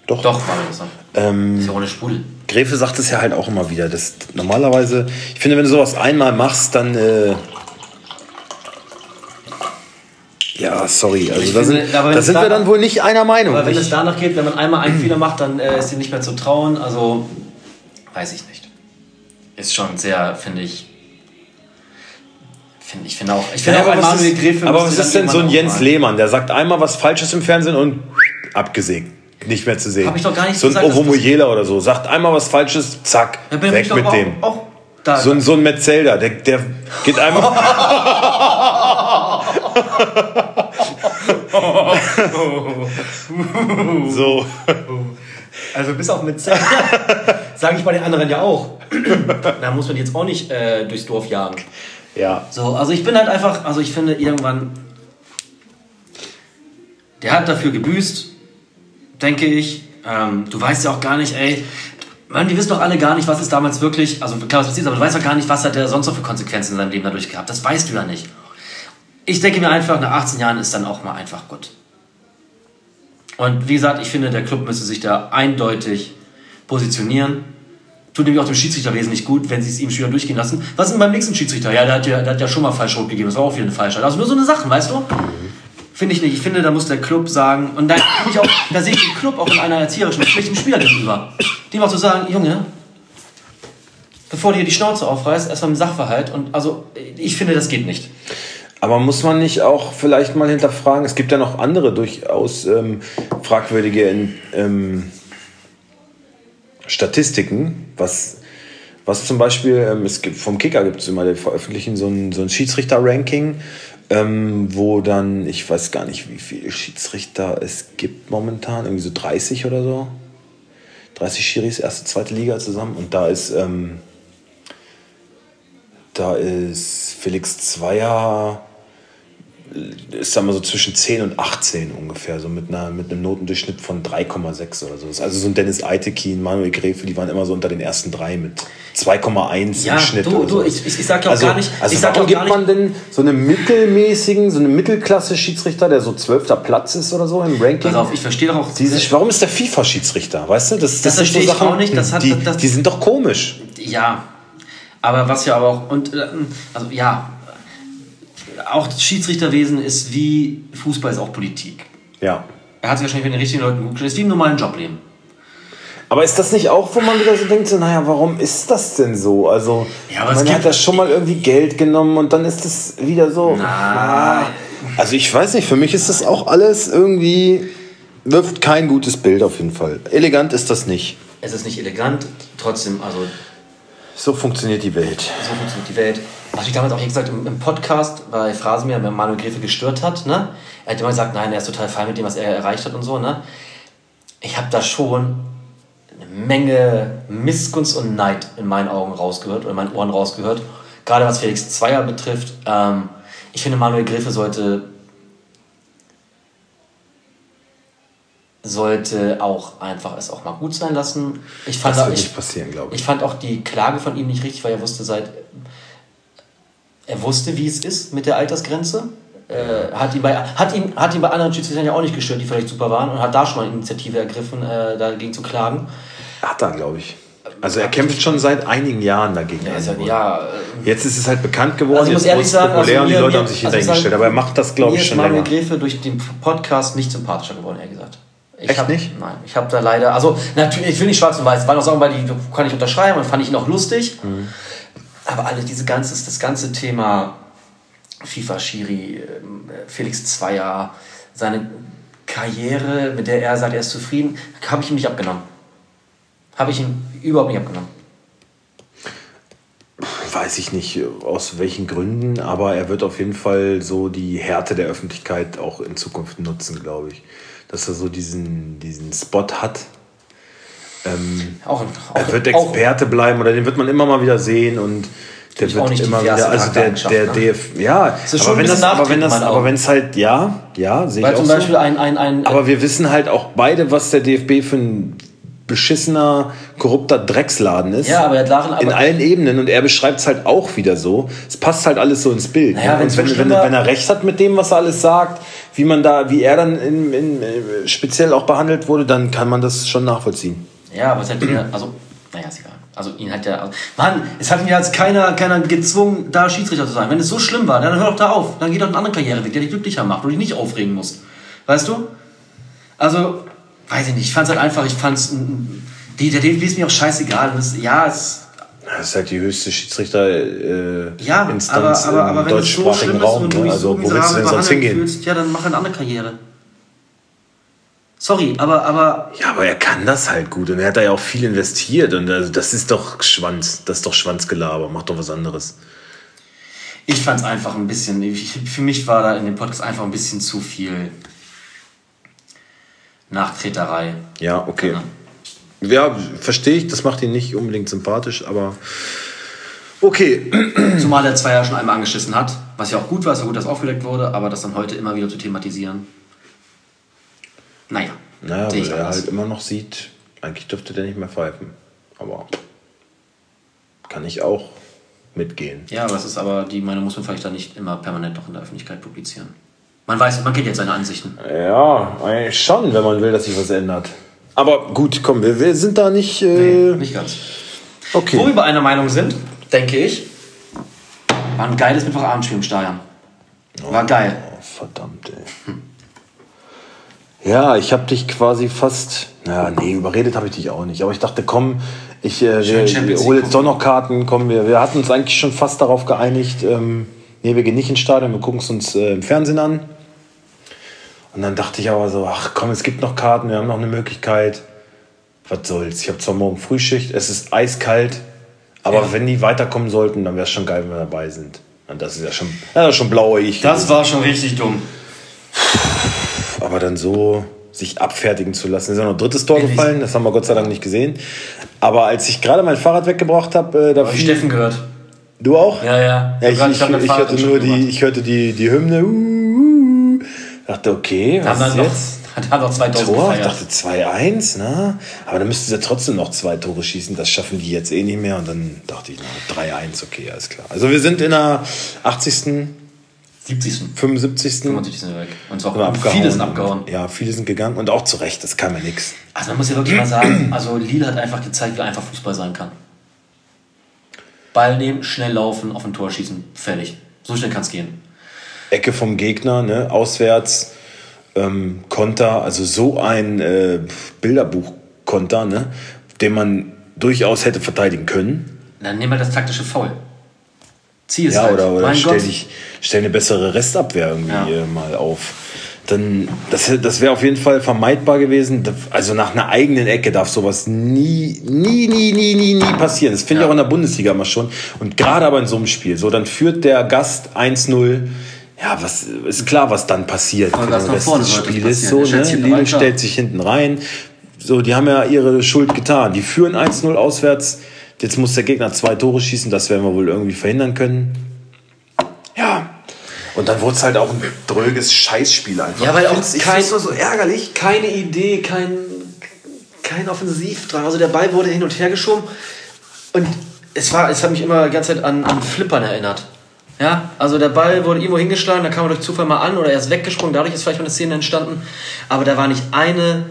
Doch. Doch, war das. Ähm, ist ja ohne Spul. Gräfe sagt es ja halt auch immer wieder. Dass normalerweise, ich finde, wenn du sowas einmal machst, dann. Äh, ja, sorry. Also da sind, da sind wir dann wohl nicht einer Meinung. Aber wenn es danach geht, wenn man einmal einen Fehler macht, dann äh, ist ihm nicht mehr zu trauen. Also weiß ich nicht. Ist schon sehr, finde ich. Find, ich finde auch. Ich finde ja, auch aber Manuel Gräfe. Aber was ist denn so ein Jens Lehmann, der sagt einmal was Falsches im Fernsehen und abgesägt. Nicht mehr zu sehen. Hab ich doch gar nicht so ein Ovo Mujela oder so. Sagt einmal was Falsches, zack, weg mit auch, dem. Auch da, so, ein, so ein Metzelder, der, der geht einmal. so. Also bis auf mit Sage ich bei den anderen ja auch. da muss man jetzt auch nicht äh, durchs Dorf jagen. Ja. So, also ich bin halt einfach, also ich finde irgendwann, der hat dafür gebüßt, denke ich. Ähm, du weißt ja auch gar nicht, ey, man, wir wissen doch alle gar nicht, was ist damals wirklich, also klar, was passiert, aber du weißt doch gar nicht, was hat der sonst noch für Konsequenzen in seinem Leben dadurch gehabt. Das weißt du ja nicht. Ich denke mir einfach, nach 18 Jahren ist dann auch mal einfach gut. Und wie gesagt, ich finde, der Club müsste sich da eindeutig positionieren. Tut nämlich auch dem Schiedsrichter wesentlich gut, wenn sie es ihm schwer durchgehen lassen. Was ist denn beim nächsten Schiedsrichter? Ja, der hat ja, der hat ja schon mal falsch rot gegeben. Das war auch wieder eine Falschheit. Also nur so eine Sache, weißt du? Finde ich nicht. Ich finde, da muss der Club sagen, und da, ich auch, da sehe ich den Club auch in einer erzieherischen Pflicht dem Spieler gegenüber. Dem auch zu sagen, Junge, bevor du hier die Schnauze aufreißt, erstmal im Sachverhalt. Und also, ich finde, das geht nicht. Aber muss man nicht auch vielleicht mal hinterfragen, es gibt ja noch andere durchaus ähm, fragwürdige ähm, Statistiken, was, was zum Beispiel, ähm, es gibt, vom Kicker gibt es immer, die veröffentlichen so ein, so ein Schiedsrichter-Ranking, ähm, wo dann, ich weiß gar nicht, wie viele Schiedsrichter es gibt momentan, irgendwie so 30 oder so. 30 Schiris, erste, zweite Liga zusammen und da ist, ähm, da ist Felix Zweier ist sagen wir so zwischen 10 und 18 ungefähr, so mit, einer, mit einem Notendurchschnitt von 3,6 oder so. Also so ein Dennis Eitekin, Manuel Gräfe, die waren immer so unter den ersten drei mit 2,1 ja, im Schnitt. Du, du, ich, ich, sag ja auch also, gar nicht. Also ich sag warum gibt man denn so einen mittelmäßigen, so einen Mittelklasse-Schiedsrichter, der so zwölfter Platz ist oder so im Ranking? Pass auf, ich verstehe doch auch. Dieses, warum ist der FIFA-Schiedsrichter? Weißt du, das, das, das sind so Sachen, auch nicht. Das hat, die, das, die sind doch komisch. Ja, aber was ja aber auch und äh, also ja, auch das Schiedsrichterwesen ist wie Fußball ist auch Politik. Ja. Er hat sich wahrscheinlich mit den richtigen Leuten gut ist wie im normalen Jobleben. Aber ist das nicht auch, wo man wieder so denkt, so, naja, warum ist das denn so? Also, ja, man hat ja schon mal irgendwie Geld genommen und dann ist das wieder so. Na. Also, ich weiß nicht, für mich ist das auch alles irgendwie, wirft kein gutes Bild auf jeden Fall. Elegant ist das nicht. Es ist nicht elegant, trotzdem, also. So funktioniert die Welt. So funktioniert die Welt was ich damals auch gesagt im, im Podcast bei Phrasenmeer, wenn Manuel Gräfe gestört hat, ne? Er hat immer gesagt, nein, er ist total fein mit dem, was er erreicht hat und so, ne? Ich habe da schon eine Menge Missgunst und Neid in meinen Augen rausgehört oder in meinen Ohren rausgehört. Gerade was Felix Zweier betrifft. Ähm, ich finde, Manuel Gräfe sollte sollte auch einfach es auch mal gut sein lassen. Ich fand, Das wird ich, nicht passieren, glaube ich. ich fand auch die Klage von ihm nicht richtig, weil er wusste seit er wusste, wie es ist mit der Altersgrenze. Äh, hat, ihn bei, hat, ihn, hat ihn bei anderen Schiedsrichtern ja auch nicht gestört, die vielleicht super waren und hat da schon mal Initiative ergriffen, äh, dagegen zu klagen. Hat er, glaube ich. Also er kämpft schon seit einigen Jahren dagegen. Ja, an. ja, äh, Jetzt ist es halt bekannt geworden, Also ich muss ehrlich sagen, populär also und die mir- Leute mir- haben sich also ich hintergestellt. sag, Aber er macht das, glaube mir ich, ist schon länger. Gräfe durch den Podcast nicht sympathischer geworden, ehrlich gesagt. Ich Echt hab, nicht? Nein, ich habe da leider, also natürlich, ich will nicht schwarz und weiß, waren auch Sachen, bei die kann ich unterschreiben und fand ich ihn auch lustig. Mhm. Aber alle diese ganze, das ganze Thema FIFA Schiri, ähm, Felix Zweier, seine Karriere, mit der er sagt, er ist zufrieden, habe ich ihm nicht abgenommen. Habe ich ihm überhaupt nicht abgenommen. Weiß ich nicht aus welchen Gründen, aber er wird auf jeden Fall so die Härte der Öffentlichkeit auch in Zukunft nutzen, glaube ich. Dass er so diesen, diesen Spot hat. Ähm, Auch, auch, er wird auch, Experte bleiben oder den wird man immer mal wieder sehen und der auch wird immer wieder, also der, der ne? DF, ja, aber wenn das, aber wenn das, aber wenn es halt, ja, ja, sehe ich auch zum so. Beispiel ein, ein, ein Aber wir wissen halt auch beide, was der DFB für ein beschissener, korrupter Drecksladen ist. Ja, aber er Lachen, in aber- allen Ebenen und er beschreibt es halt auch wieder so. Es passt halt alles so ins Bild. Naja, ne? und wenn, so wenn, wenn er recht hat mit dem, was er alles sagt, wie man da, wie er dann in, in, äh, speziell auch behandelt wurde, dann kann man das schon nachvollziehen. Ja, aber es hat ja, also, naja, ist egal. Also ihn hat ja, also, Mann, es hat ihn ja jetzt keiner, keiner gezwungen, da Schiedsrichter zu sein. Wenn es so schlimm war, dann hör doch da auf. Dann geh doch einen anderen Karriereweg, der dich glücklicher macht und dich nicht aufregen musst. Weißt du? Also, weiß ich nicht, ich fand's halt einfach, ich fand's, mm, mm, der DFB ist mir auch scheißegal. Das, ja, es, Das ist halt die höchste Schiedsrichter äh, ja, Instanz aber, aber, im aber so deutschsprachigen ist Raum. Ne? Also so wo willst du denn sonst hingehen? fühlst, ja, dann mach eine andere Karriere. Sorry, aber, aber Ja, aber er kann das halt gut und er hat da ja auch viel investiert und also das ist doch Schwanz, das ist doch Schwanzgelaber, mach doch was anderes. Ich fand es einfach ein bisschen, ich, für mich war da in dem Podcast einfach ein bisschen zu viel Nachtreterei. Ja, okay. Ja. Ja, verstehe ich, das macht ihn nicht unbedingt sympathisch, aber okay. Zumal er zwei Jahre schon einmal angeschissen hat, was ja auch gut war, es war gut, dass aufgedeckt wurde, aber das dann heute immer wieder zu thematisieren. Naja, Naja, weil ich er halt immer noch sieht, eigentlich dürfte der nicht mehr pfeifen. Aber kann ich auch mitgehen. Ja, aber ist aber, die Meinung muss man vielleicht dann nicht immer permanent noch in der Öffentlichkeit publizieren. Man weiß, man kennt jetzt seine Ansichten. Ja, eigentlich schon, wenn man will, dass sich was ändert. Aber gut, komm, wir, wir sind da nicht. Äh, Nicht ganz. okay. Wo wir bei einer Meinung sind, denke ich, war ein geiles Mittwochabendspiel im Stadion. War geil. Oh, verdammt, ey. Ja, ich habe dich quasi fast. Na, nee, überredet habe ich dich auch nicht. Aber ich dachte, komm, ich äh, wir, wir hole jetzt doch noch Karten. Komm, wir, wir hatten uns eigentlich schon fast darauf geeinigt. Ähm, nee, wir gehen nicht ins Stadion, wir gucken es uns äh, im Fernsehen an. Und dann dachte ich aber so, ach komm, es gibt noch Karten, wir haben noch eine Möglichkeit. Was soll's? Ich habe zwar morgen Frühschicht, es ist eiskalt, aber Ja. wenn die weiterkommen sollten, dann wäre es schon geil, wenn wir dabei sind. Und das ist ja schon, ja, schon blauer ich. Das war schon richtig dumm. Aber dann so sich abfertigen zu lassen. Ist ja noch ein drittes Tor gefallen, das haben wir Gott sei Dank nicht gesehen. Aber als ich gerade mein Fahrrad weggebracht habe, äh, da Habe ich Steffen gehört. Du auch? Ja, ja. Ja, ich, ich, ich, Fahrrad hörte nur die, ich hörte die, die Hymne. Uh. Dachte, okay, Haben was dann ist noch, jetzt? haben noch 2000 Tor? Ich gefeiert. dachte 2-1, ne? Aber dann müssten sie trotzdem noch zwei Tore schießen. Das schaffen die jetzt eh nicht mehr. Und dann dachte ich, na, 3-1, okay, alles klar. Also wir sind in der 80., 70. 75. 75 sind wir weg. Und zwar abgehauen. viele sind abgehauen. Ja, viele sind gegangen. Und auch zu Recht, das kann man nix. Also man muss ja wirklich mal sagen, also Lille hat einfach gezeigt, wie einfach Fußball sein kann. Ball nehmen, schnell laufen, auf ein Tor schießen, fertig. So schnell kann es gehen. Ecke vom Gegner, ne? auswärts, ähm, Konter, also so ein äh, Bilderbuch-Konter, ne? den man durchaus hätte verteidigen können. Dann nehmen wir das taktische Foul. Zieh es Ja, halt. oder, oder mein stell, Gott. dich, stell eine bessere Restabwehr irgendwie Ja. äh, mal auf. Dann, das, das wäre auf jeden Fall vermeidbar gewesen. Also nach einer eigenen Ecke darf sowas nie, nie, nie, nie, nie, nie passieren. Das finde ich Ja. auch in der Bundesliga immer schon. Und gerade aber in so einem Spiel. So, dann führt der Gast 1-0. Ja, was ist klar, was dann passiert Aber vorne des sollte Spieles. passieren. So, ne? sich hinten Lille stellt sich hinten rein. So, die haben ja ihre Schuld getan. Die führen 1-0 auswärts. Jetzt muss der Gegner zwei Tore schießen. Das werden wir wohl irgendwie verhindern können. Ja. Und dann wurde es halt auch ein dröges Scheißspiel einfach. Ja, weil auch ich kein- nur so ärgerlich. keine Idee, kein, kein Offensivdrang. Also der Ball wurde hin und her geschoben und es war, es hat mich immer die ganze Zeit an, an Flippern erinnert. Ja, also der Ball wurde irgendwo hingeschlagen, da kam er durch Zufall mal an oder er ist weggesprungen, dadurch ist vielleicht mal eine Szene entstanden. Aber da war nicht eine,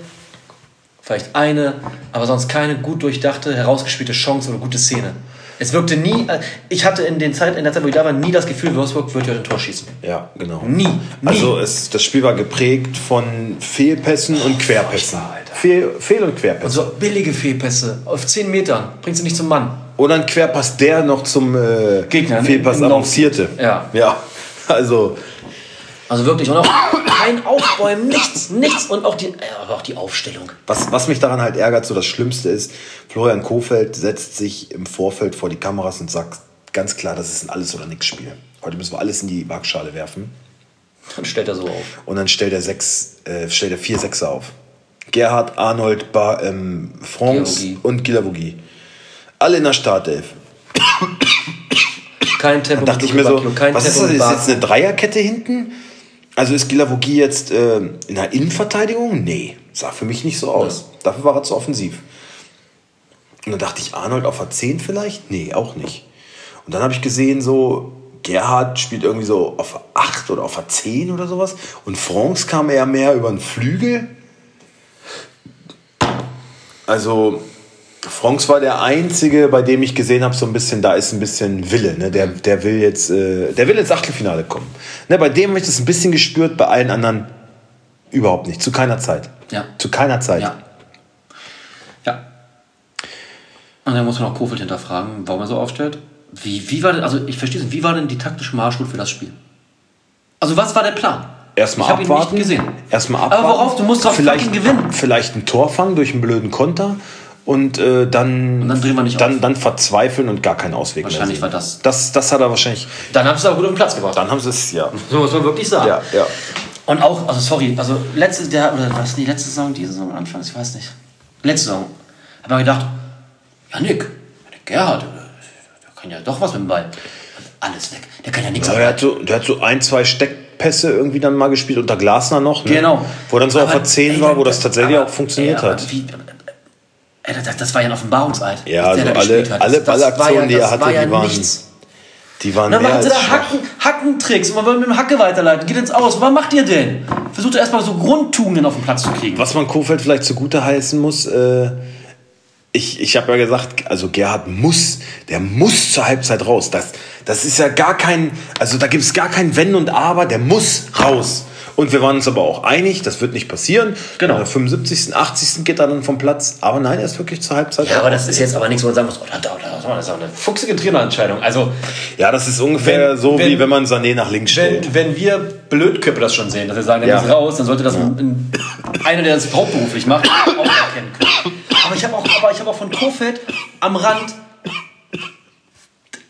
vielleicht eine, aber sonst keine gut durchdachte, herausgespielte Chance oder gute Szene. Es wirkte nie, äh, ich hatte in, den Zeit, in der Zeit, wo ich da war, nie das Gefühl, Wolfsburg wird ja ein Tor schießen. Ja, genau. Nie, nie. Also es, das Spiel war geprägt von Fehlpässen und Querpässen. Fehl, Fehl- und Querpässe. So billige Fehlpässe auf 10 Metern, bringt sie nicht zum Mann. Oder ein Querpass, der noch zum äh, Gegner, Fehlpass im Lauf. avancierte. Ja. Ja, also Also wirklich, und auch kein Aufbäumen, nichts, nichts und auch die, äh, auch die Aufstellung. was, was mich daran halt ärgert, so das Schlimmste ist, Florian Kofeld setzt sich im Vorfeld vor die Kameras und sagt ganz klar, das ist ein Alles- oder Nix-Spiel. Heute müssen wir alles in die Waagschale werfen. Dann stellt er so auf. Und dann stellt er sechs, äh, stellt er vier Sechser auf. Gerhard, Arnold, ba, ähm, Franz und Gilavogi. Alle in der Startelf. Kein Tempo dachte ich mir so, kein was ist Tempo das? mit Ist jetzt eine Dreierkette hinten? Also ist Gilavogi jetzt äh, in der Innenverteidigung? Nee, sah für mich nicht so aus. Dafür war er zu offensiv. Und dann dachte ich, Arnold auf der 10 vielleicht? Nee, auch nicht. Und dann habe ich gesehen, so Gerhard spielt irgendwie so auf der 8 oder auf der 10 oder sowas. Und Franz kam eher mehr über den Flügel. Also Franz war der einzige, bei dem ich gesehen habe, so ein bisschen, da ist ein bisschen Wille. Ne? Der, der will jetzt, äh, der will ins Achtelfinale kommen. Ne? Bei dem habe ich das ein bisschen gespürt, bei allen anderen überhaupt nicht. Zu keiner Zeit. Ja. Zu keiner Zeit. Ja. Ja. Und dann muss man auch Kofeld hinterfragen, warum er so aufstellt. Wie, wie war denn, also ich verstehe es nicht, wie war denn die taktische Marschroute für das Spiel? Also was war der Plan? Erstmal ich habe ihn abwarten. nicht gesehen. Erstmal abwarten. Aber worauf? Du musst doch vielleicht, gewinnen. Vielleicht ein Tor fangen durch einen blöden Konter und äh, dann, Und dann dann, auf. dann verzweifeln und gar keinen Ausweg Wahrscheinlich mehr war sehen. das- das. Das hat er wahrscheinlich. Dann haben sie es aber gut auf den Platz gebracht. Dann haben sie es, ja. So muss man wirklich sagen. Ja, ja. Und auch, also sorry, also letzte, der, oder was, die letzte Saison, diese Saison anfangs, ich weiß nicht. Letzte Saison. Hab mir gedacht, ja Nick, der Gerhard, der, kann ja doch was mit dem Ball. Alles weg. Der kann ja nichts Ja, der, hat so, der hat so ein, zwei Steckpässe irgendwie dann mal gespielt, unter Glasner noch. Ne? Genau. Wo dann so auf Aber, der 10 ey, war, wo das- tatsächlich aber, auch funktioniert ey, hat. Wie, ey, das, das war ja ein Offenbarungseid. Ja, also da alle- hat. alle Ballaktionen, ja, die er hatte, war ja die waren nichts. Die waren Dann machen sie da. Hacken, Hackentricks und man will mit dem Hacke weiterleiten. Geht ins Aus. Was macht ihr denn? Versucht erstmal so Grundtugenden auf den Platz zu kriegen. Was man Kofeld vielleicht zugute heißen muss, äh, ich, ich habe ja gesagt, also Gerhard muss, der muss zur Halbzeit raus. Das, das ist ja gar kein, also da gibt es gar kein Wenn und Aber, der muss raus. Und wir waren uns aber auch einig, das wird nicht passieren. Genau. Der 75., 80. geht er dann vom Platz. Aber nein, er ist wirklich zur Halbzeit Ja, aber das ist jetzt aber nichts, wo man sagen muss, oh, da, da, da, das ist auch eine fuchsige Trainerentscheidung. Also, Ja, das ist ungefähr Wenn- so, wenn- wie wenn man Sané nach links stellt. wenn, wenn wir Blödköpfe das schon sehen, dass wir sagen, der Ja. muss raus, dann sollte das ein, einer, der das hauptberuflich macht, auch erkennen können. Ich habe auch, aber ich hab auch von Kofeld am Rand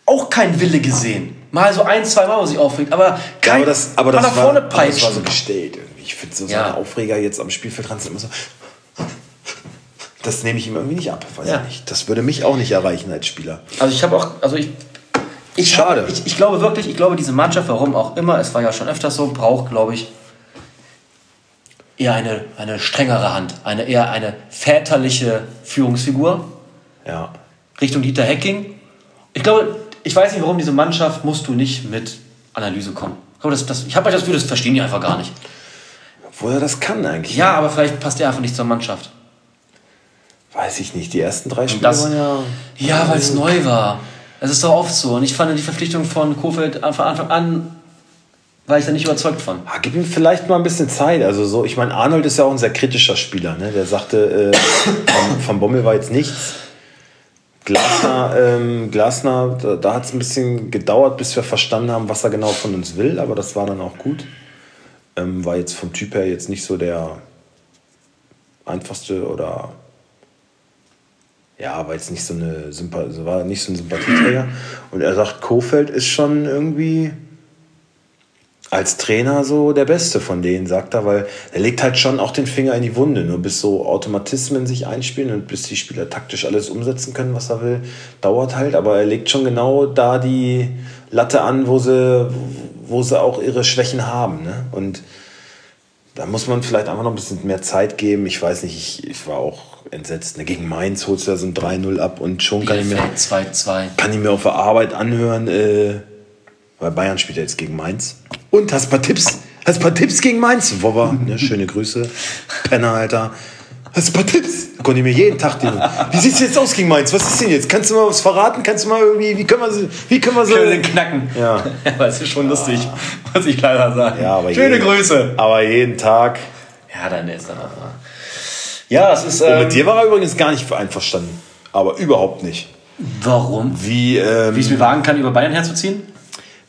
auch keinen Wille gesehen. Mal so ein, zwei Mal, wo sich aufregt, aber Ja, kein aber das, aber das, nach war, vorne aber das war so peitschen. gestellt irgendwie. Ich finde so Ja. seine Aufreger jetzt am Spielfeldrand sind immer so. Das nehme ich ihm irgendwie nicht ab, weiß Ja. ich nicht. Das würde mich auch nicht erreichen als Spieler. Also ich habe auch, also ich, ich Schade. Hab, ich, ich glaube wirklich, ich glaube diese Mannschaft, warum auch immer, es war ja schon öfters so, braucht, glaube ich, eher eine, eine strengere Hand, eine eher eine väterliche Führungsfigur Ja. Richtung Dieter Hecking. Ich glaube, ich weiß nicht, warum diese Mannschaft musst du nicht mit Analyse kommen. Ich, glaube, das, das, ich habe das Gefühl, das verstehen die einfach gar nicht. Obwohl er das kann eigentlich. Ja, aber vielleicht passt er einfach nicht zur Mannschaft. Weiß ich nicht. Die ersten drei Spiele das- waren ja. Ja, weil es neu war. Es ist doch oft so. Und ich fand die Verpflichtung von Kofeld von Anfang an, war ich da nicht überzeugt von. Ah, gib ihm vielleicht mal ein bisschen Zeit. Also so, ich meine, Arnold ist ja auch ein sehr kritischer Spieler. Ne? Der sagte, äh, von, von Bommel war jetzt nichts. Glasner, ähm, Glasner da, da hat es ein bisschen gedauert, bis wir verstanden haben, was er genau von uns will, aber das war dann auch gut. Ähm, war jetzt vom Typ her jetzt nicht so der einfachste oder ja, war jetzt nicht so eine Sympa war nicht so ein Sympathieträger. Und er sagt, Kofeld ist schon irgendwie als Trainer so der Beste von denen, sagt er, weil er legt halt schon auch den Finger in die Wunde. Nur bis so Automatismen sich einspielen und bis die Spieler taktisch alles umsetzen können, was er will, dauert halt. Aber er legt schon genau da die Latte an, wo sie, wo sie auch ihre Schwächen haben. Ne? Und da muss man vielleicht einfach noch ein bisschen mehr Zeit geben. Ich weiß nicht, ich, ich war auch entsetzt. Ne? Gegen Mainz holst du da so ein 3-0 ab und schon kann ich, mir, 2 -2. kann ich mir auf der Arbeit anhören, äh, weil Bayern spielt ja jetzt gegen Mainz. Und hast ein paar Tipps? Hast ein paar Tipps gegen Mainz? Wobber, ne? schöne Grüße. Penner, Alter. Hast ein paar Tipps? Da konnte ich mir jeden Tag den. Wie sieht's jetzt aus gegen Mainz? Was ist denn jetzt? Kannst du mal was verraten? Kannst du mal irgendwie, wie können wir so, wie können wir so. Können den knacken? Ja. Aber es ist schon lustig, was ich leider sage. Ja, aber Schöne jeden, Grüße. Aber jeden Tag. Ja, dann ist er auch mal. Ja, es ist. Und Ähm, mit dir war er übrigens gar nicht einverstanden. Aber überhaupt nicht. warum? Wie, ähm, Wie ich es mir wagen kann, über Bayern herzuziehen?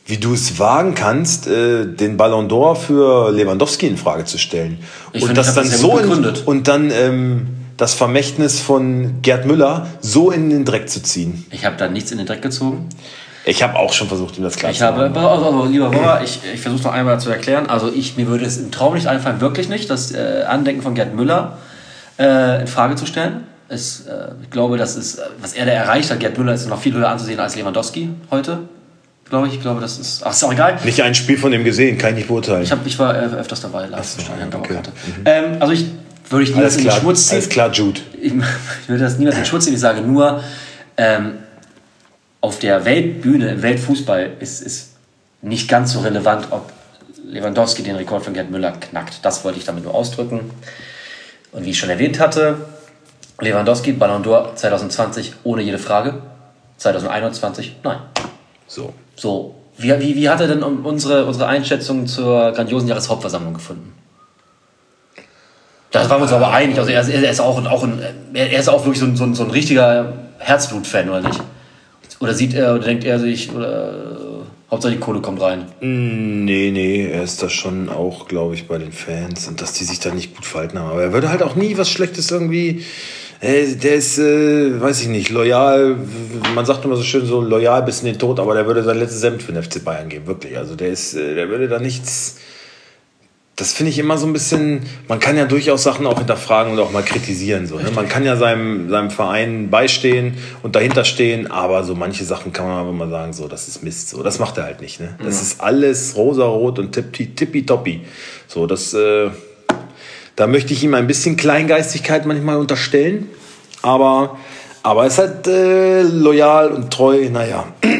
Wie du es wagen kannst, äh, den Ballon d'Or für Lewandowski in Frage zu stellen. Ich und das dann das so in, und dann ähm, das Vermächtnis von Gerd Müller so in den Dreck zu ziehen. Ich habe da nichts in den Dreck gezogen. Ich habe auch schon versucht, ihm das klar Ich zu habe, machen. also, also lieber Bauer, ich, ich versuche noch einmal zu erklären. Also ich, mir würde es im Traum nicht einfallen, wirklich nicht, das äh, Andenken von Gerd Müller äh, in Frage zu stellen. Es, äh, ich glaube, das ist, was er da erreicht hat. Gerd Müller ist noch viel höher anzusehen als Lewandowski heute. Glaube ich. Ich glaube, das ist. Ach, ist auch egal. Nicht ein Spiel von dem gesehen, kann ich nicht beurteilen. Ich, hab, ich war äh, öfters dabei, im Stadion, okay. Dauerkarte. Ähm, also ich würde ich niemals in den Schmutz ziehen. alles klar, Jude. ich, ich würde das niemals in den Schutz ziehen. Ich sage nur, ähm, auf der Weltbühne, im Weltfußball, ist es nicht ganz so relevant, ob Lewandowski den Rekord von Gerd Müller knackt. Das wollte ich damit nur ausdrücken. Und wie ich schon erwähnt hatte, Lewandowski, Ballon d'Or 2020 ohne jede Frage. 2021, nein. So. So, wie, wie, wie hat er denn unsere, unsere Einschätzung zur grandiosen Jahreshauptversammlung gefunden? Da waren wir uns aber einig. Also er, ist- er ist auch, auch ein, er ist auch wirklich so ein, so ein, so ein richtiger Herzblut-Fan, oder nicht? Oder sieht er, oder denkt er sich, oder äh, Hauptsache die Kohle kommt rein. Nee, nee, er ist da schon auch, glaube ich, bei den Fans und dass die sich da nicht gut verhalten haben. Aber er würde halt auch nie was Schlechtes irgendwie. Der ist, äh, weiß ich nicht, loyal. Man sagt immer so schön so loyal bis in den Tod, aber der würde sein letztes Hemd für den FC Bayern geben, wirklich. Also der ist, äh, der würde da nichts. Das finde ich immer so ein bisschen, man kann ja durchaus Sachen auch hinterfragen und auch mal kritisieren. So, ne? Man kann ja seinem, seinem Verein beistehen und dahinter stehen, aber so manche Sachen kann man einfach mal sagen, so, das ist Mist. So, das macht er halt nicht. Ne? Das ist alles rosarot und tippi- tippitoppi. So, das, äh, da möchte ich ihm ein bisschen Kleingeistigkeit manchmal unterstellen, aber, aber er ist halt äh, loyal und treu, naja.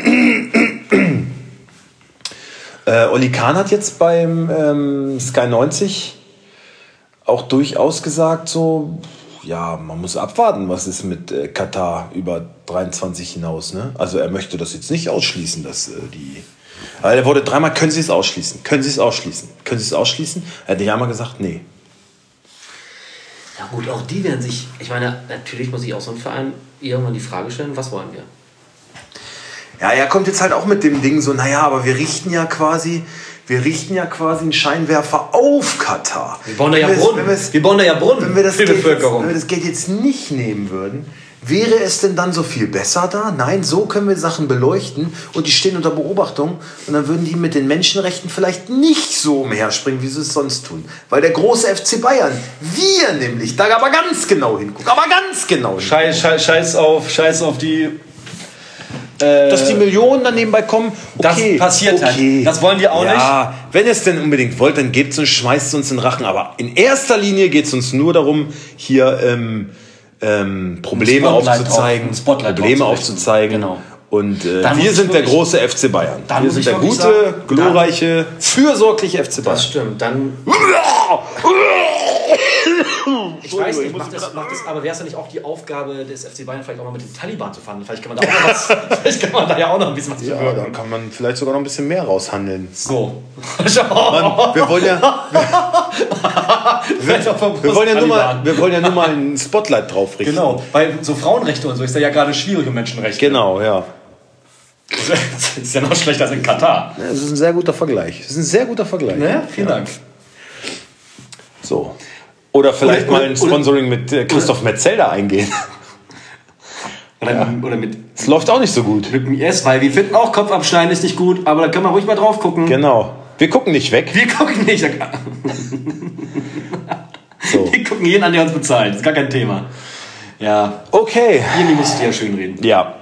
Äh, Oli Kahn hat jetzt beim ähm, Sky 90 auch durchaus gesagt, so, ja, man muss abwarten, was ist mit äh, Katar über 23 hinaus. Ne? Also er möchte das jetzt nicht ausschließen, dass äh, die. Er wurde dreimal, können Sie es ausschließen? Können Sie es ausschließen? Können Sie es ausschließen? Er hat ja mal gesagt, nee. Ja gut, auch die werden sich, ich meine, natürlich muss ich auch so ein Verein irgendwann die Frage stellen, was wollen wir? Ja, er kommt jetzt halt auch mit dem Ding so, naja, aber wir richten ja quasi, wir richten ja quasi einen Scheinwerfer auf Katar. Wir bauen da ja Brunnen. wir bauen da ja Brunnen wenn wir das für die Geld jetzt, Bevölkerung. wenn wir das Geld jetzt nicht nehmen würden, wäre es denn dann so viel besser da? Nein, so können wir Sachen beleuchten und die stehen unter Beobachtung und dann würden die mit den Menschenrechten vielleicht nicht so umherspringen, wie sie es sonst tun. Weil der große FC Bayern, wir nämlich, da aber ganz genau hingucken, aber ganz genau hingucken. Scheiß, scheiß, scheiß auf, scheiß auf die. Äh, Dass die Millionen dann nebenbei kommen, Das okay. passiert halt. okay. Das wollen wir auch ja, wenn ihr es denn unbedingt wollt, dann gebt es uns, schmeißt es uns in den Rachen. Aber in erster Linie geht es uns nur darum, hier ähm, ähm, Probleme aufzuzeigen, Spotlight Probleme draufzurichten. aufzuzeigen. Genau. Und äh, wir sind der große FC Bayern. dann Wir sind der gute, sagen, glorreiche, fürsorgliche FC Bayern. Das stimmt, dann. Ich weiß nicht, macht das, macht das, aber wäre es ja nicht auch die Aufgabe des FC Bayern, vielleicht auch mal mit den Taliban zu verhandeln? Vielleicht kann man da auch noch was, vielleicht kann man da ja auch noch ein bisschen was Ja, bewirken. dann kann man vielleicht sogar noch ein bisschen mehr raushandeln. So. Mann, wir wollen ja, vom wir wollen ja, nur mal, wir wollen ja nur mal ein Spotlight drauf richten. Genau, weil so Frauenrechte und so ist ja, ja gerade schwierig um Menschenrechte. Genau, ja. Das ist ja noch schlechter als in Katar. Ja, Das ist ein sehr guter Vergleich. Das ist ein sehr guter Vergleich. Ne? Vielen Dank. So. Oder vielleicht Oder- mal ein oder- Sponsoring mit äh, Christoph Metzelder eingehen. Oder, oder mit, Das läuft auch nicht so gut. mit dem IS, weil wir finden auch Kopf abschneiden ist nicht gut, aber da kann man ruhig mal drauf gucken. Genau. Wir gucken nicht weg. Wir gucken nicht. So. Wir gucken jeden an, der uns bezahlt. Das ist gar kein Thema. Ja. Okay. Irgendwie musst du ja schön reden. Ja.